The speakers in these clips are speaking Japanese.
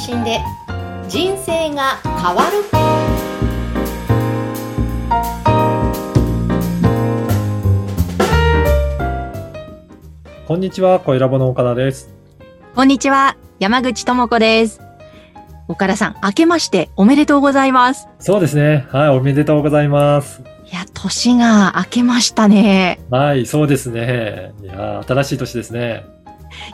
信で人生が変わるこんにちは、声ラボの岡田です。こんにちは、山口智子です。岡田さん、明けましておめでとうございます。そうですね。はい、おめでとうございます。いや、年が明けましたね。はい、そうですね。いやー、新しい年ですね。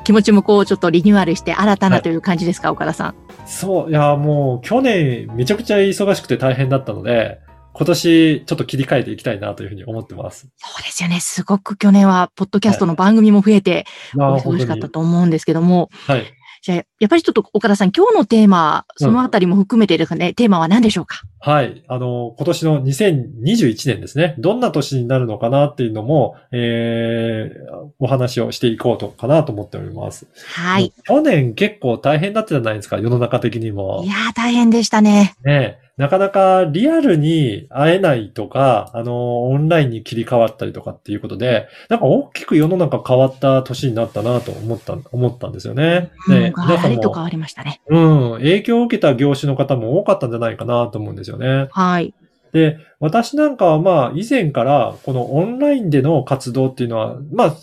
気持ちもこう、ちょっとリニューアルして新たはないという感じですか、岡田さん。そう、いやーもう去年めちゃくちゃ忙しくて大変だったので、今年ちょっと切り替えていきたいなというふうに思ってます。そうですよね。すごく去年は、ポッドキャストの番組も増えて、いやーお忙しかったと思うんですけども、はい。じゃあ、やっぱりちょっと岡田さん、今日のテーマ、そのあたりも含めてですね、テーマは何でしょうか？はい。あの、今年の2021年ですね。どんな年になるのかなっていうのも、えー、お話をしていこうとかなと思っております。はい。去年結構大変だったじゃないですか、世の中的にも。いやー、大変でしたね。ねえ、なかなかリアルに会えないとか、あの、オンラインに切り替わったりとかっていうことで、なんか大きく世の中変わった年になったなと思った、思ったんですよね。うん、ね皆さんも、ガラリと変わりましたね。うん、影響を受けた業種の方も多かったんじゃないかなと思うんですよね。はい。で、私なんかはまあ以前からこのオンラインでの活動っていうのは、まあ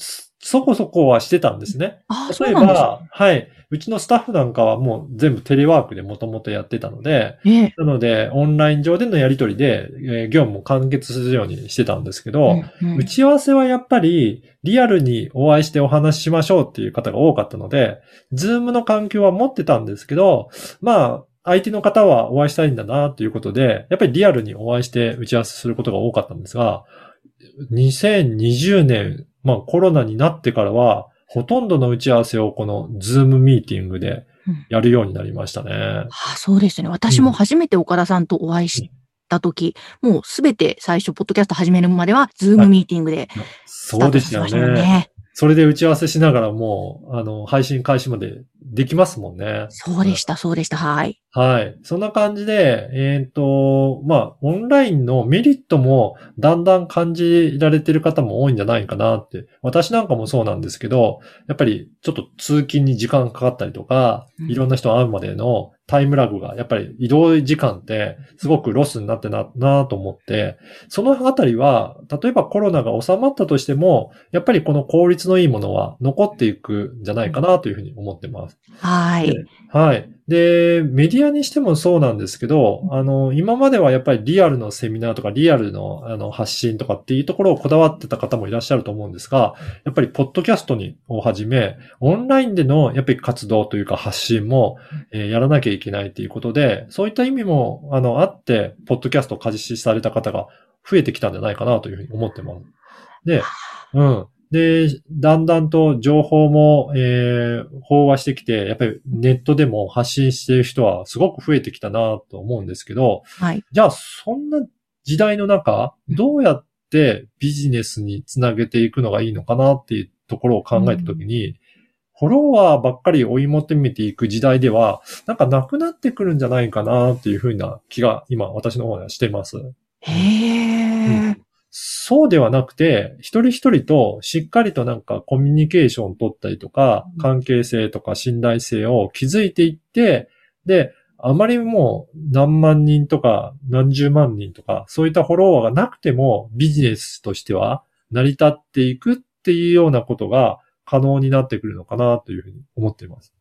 そこそこはしてたんですね。例えば、はい。うちのスタッフなんかはもう全部テレワークでもともとやってたので、ね。なので、オンライン上でのやり取りで、えー業務を完結するようにしてたんですけど、うんうん打ち合わせはやっぱりリアルにお会いしてお話ししましょうっていう方が多かったので、ズームの環境は持ってたんですけど、まあ、相手の方はお会いしたいんだなということで、やっぱりリアルにお会いして打ち合わせすることが多かったんですが、2020年、まあコロナになってからは、ほとんどの打ち合わせをこのズームミーティングでやるようになりましたね。ああそうですね。私も初めて岡田さんとお会いしたとき、もうすべて最初、ポッドキャスト始めるまでは、ズームミーティングでスターそうですよ。ね。それで打ち合わせしながらもう、あの、配信開始までできますもんね。そうでした、そうでした。はい。はい。そんな感じで、えっ、と、まあ、オンラインのメリットもだんだん感じられてる方も多いんじゃないかなって。私なんかもそうなんですけど、やっぱりちょっと通勤に時間かかったりとか、うんいろんな人会うまでのタイムラグが、やっぱり移動時間ってすごくロスになってな、なと思って、そのあたりは、例えばコロナが収まったとしても、やっぱりこの効率のいいものは残っていくんじゃないかなというふうに思ってます。はい。ではい。で、メディアにしてもそうなんですけど、あの、今まではやっぱりリアルのセミナーとかリアルのあの発信とかっていうところをこだわってた方もいらっしゃると思うんですが、やっぱりポッドキャストにをはじめ、オンラインでのやっぱり活動というか発信も、えーやらなきゃいけないということで、そういった意味も、あの、あって、ポッドキャストを開始された方が増えてきたんじゃないかなというふうに思ってます。で、うん。で、だんだんと情報も、えー飽和してきて、やっぱりネットでも発信している人はすごく増えてきたなと思うんですけど、はい。じゃあそんな時代の中、どうやってビジネスにつなげていくのがいいのかなっていうところを考えたときに、フォロワーばっかり追い求めていく時代では、なんかなくなってくるんじゃないかなっていうふうな気が今私の方ではしてます。へえ。そうではなくて、一人一人としっかりとなんかコミュニケーションを取ったりとかうん、関係性とか信頼性を築いていって、で、あまりもう何万人とか何十万人とか、そういったフォロワーがなくてもビジネスとしては成り立っていくっていうようなことが可能になってくるのかなというふうに思っています。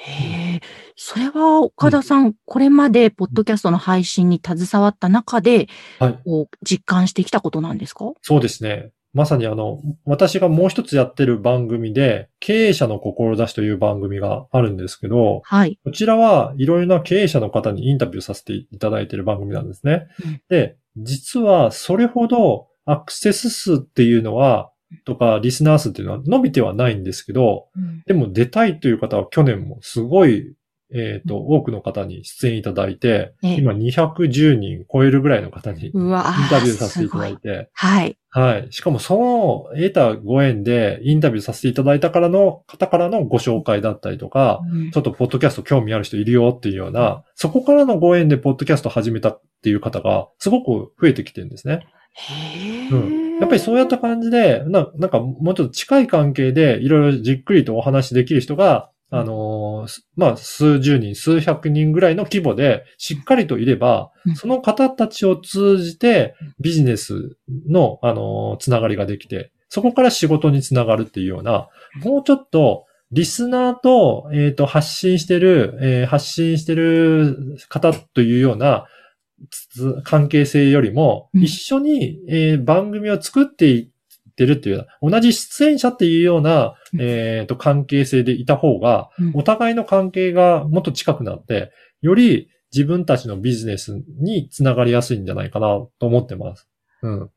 へえ。それは岡田さん、これまでポッドキャストの配信に携わった中で、はい。実感してきたことなんですか？そうですね。まさにあの、私がもう一つやってる番組で、経営者の志という番組があるんですけど、はい。こちらはいろいろな経営者の方にインタビューさせていただいている番組なんですね。うんで、実はそれほどアクセス数っていうのは、とかリスナー数っていうのは伸びてはないんですけど、うん。でも出たいという方は去年もすごい、えっ、と、多くの方に出演いただいて、ええ。今210人超えるぐらいの方にインタビューさせていただいて、はい。はい。しかもその得たご縁でインタビューさせていただいたからの方からのご紹介だったりとか、うん。ちょっとポッドキャスト興味ある人いるよっていうような、そこからのご縁でポッドキャスト始めたっていう方がすごく増えてきてるんですね。へえ、うんやっぱりそうやった感じで、ななんかもうちょっと近い関係でいろいろじっくりとお話しできる人が、あのーすまあ、数十人、数百人ぐらいの規模でしっかりといればうん、その方たちを通じてビジネスの、あの、つながりができて、そこから仕事につながるっていうような、もうちょっと、リスナーと、えっ、と、発信してる、えー発信してる方というような、つ関係性よりも、うん一緒に、えー番組を作っていってるっていう同じ出演者っていうような、うんえっ、と、関係性でいた方が、うんお互いの関係がもっと近くなって、より自分たちのビジネスにつながりやすいんじゃないかなと思ってます。うん。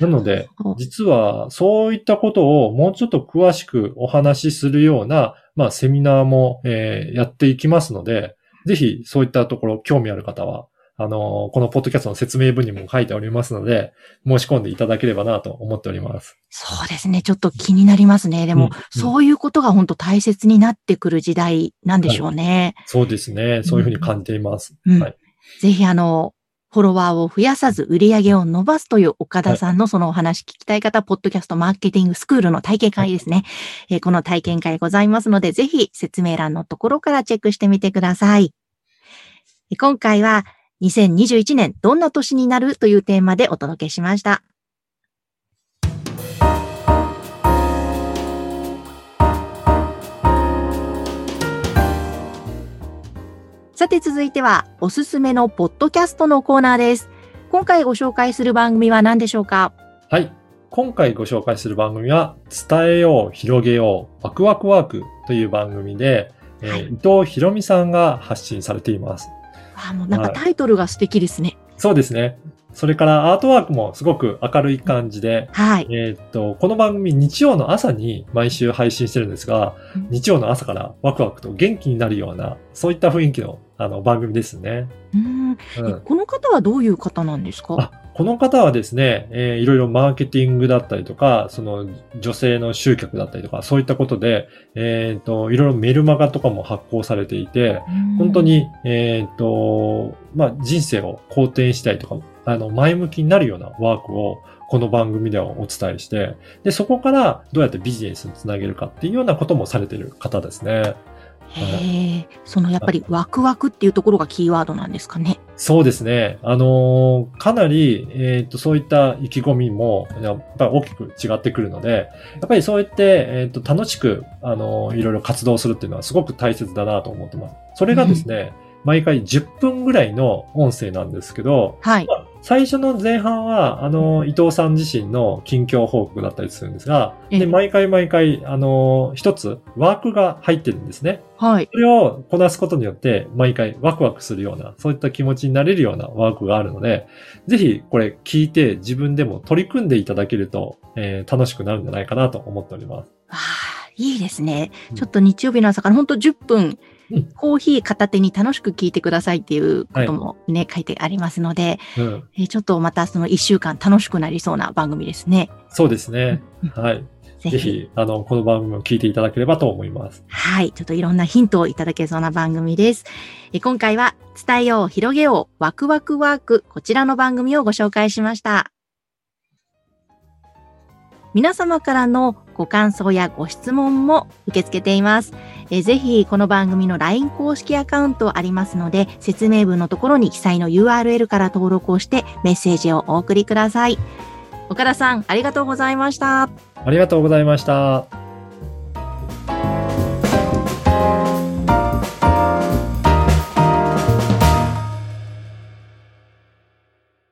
なので、実はそういったことをもうちょっと詳しくお話しするような、まあ、セミナーも、えーやっていきますので、ぜひそういったところ興味ある方は、あのーこのポッドキャストの説明文にも書いておりますので、申し込んでいただければなと思っております。そうですね。ちょっと気になりますね。でも、うんうんそういうことが本当大切になってくる時代なんでしょうね。そうですね。そういうふうに感じています。うんはい。ぜひあの、フォロワーを増やさず売り上げを伸ばすという岡田さんのそのお話聞きたい方、ポッドキャストマーケティングスクールの体験会ですね。えーこの体験会ございますので、ぜひ説明欄のところからチェックしてみてください。えー今回は2021年どんな年になるというテーマでお届けしました。さて続いては、おすすめのポッドキャストのコーナーです。今回ご紹介する番組は何でしょうか？はい。今回ご紹介する番組は、伝えよう、広げよう、ワクワクワークという番組で、えーはい伊藤博美さんが発信されています。あもうなんかはいタイトルが素敵ですね。そうですね。それからアートワークもすごく明るい感じで、はい。えーっと、この番組日曜の朝に毎週配信してるんですがうん、日曜の朝からワクワクと元気になるような、そういった雰囲気のあの番組ですね。うんうんえこの方はどういう方なんですか？あこの方はですね、えーいろいろマーケティングだったりとか、その女性の集客だったりとか、そういったことで、えっ、と、いろいろメルマガとかも発行されていて、本当、に、えっ、と、まあ、人生を好転したりとか、あの、前向きになるようなワークを、この番組ではお伝えして、で、そこからどうやってビジネスにつなげるかっていうようなこともされている方ですね。へえ、そのやっぱりワクワクっていうところがキーワードなんですかね。そうですね。あのーかなり、えっ、と、そういった意気込みも、やっぱり大きく違ってくるので、やっぱりそうやって、えっ、と、楽しく、あのーいろいろ活動するっていうのはすごく大切だなと思ってます。それがですね、毎回10分ぐらいの音声なんですけど、はい。最初の前半は、あの、伊藤さん自身の近況報告だったりするんですが、ええで、毎回毎回、あの、一つワークが入ってるんですね。はい。それをこなすことによって、毎回ワクワクするような、そういった気持ちになれるようなワークがあるので、ぜひこれ聞いて自分でも取り組んでいただけると、えー楽しくなるんじゃないかなと思っております。いいですねう。んちょっと日曜日の朝から本当10分うん、コーヒー片手に楽しく聞いてくださいっていうこともね、書いてありますので、うん。えーちょっとまたその1週間楽しくなりそうな番組ですね。そうですね。うんはい。ぜひ。ぜひ、あの、この番組を聞いていただければと思います。はい。ちょっといろんなヒントをいただけそうな番組です。え今回は、伝えよう、広げよう、ワクワクワーク、こちらの番組をご紹介しました。皆様からのご感想やご質問も受け付けています。えぜひ、この番組の LINE 公式アカウントありますので、説明文のところに記載の URL から登録をしてメッセージをお送りください。岡田さん、ありがとうございました。ありがとうございました。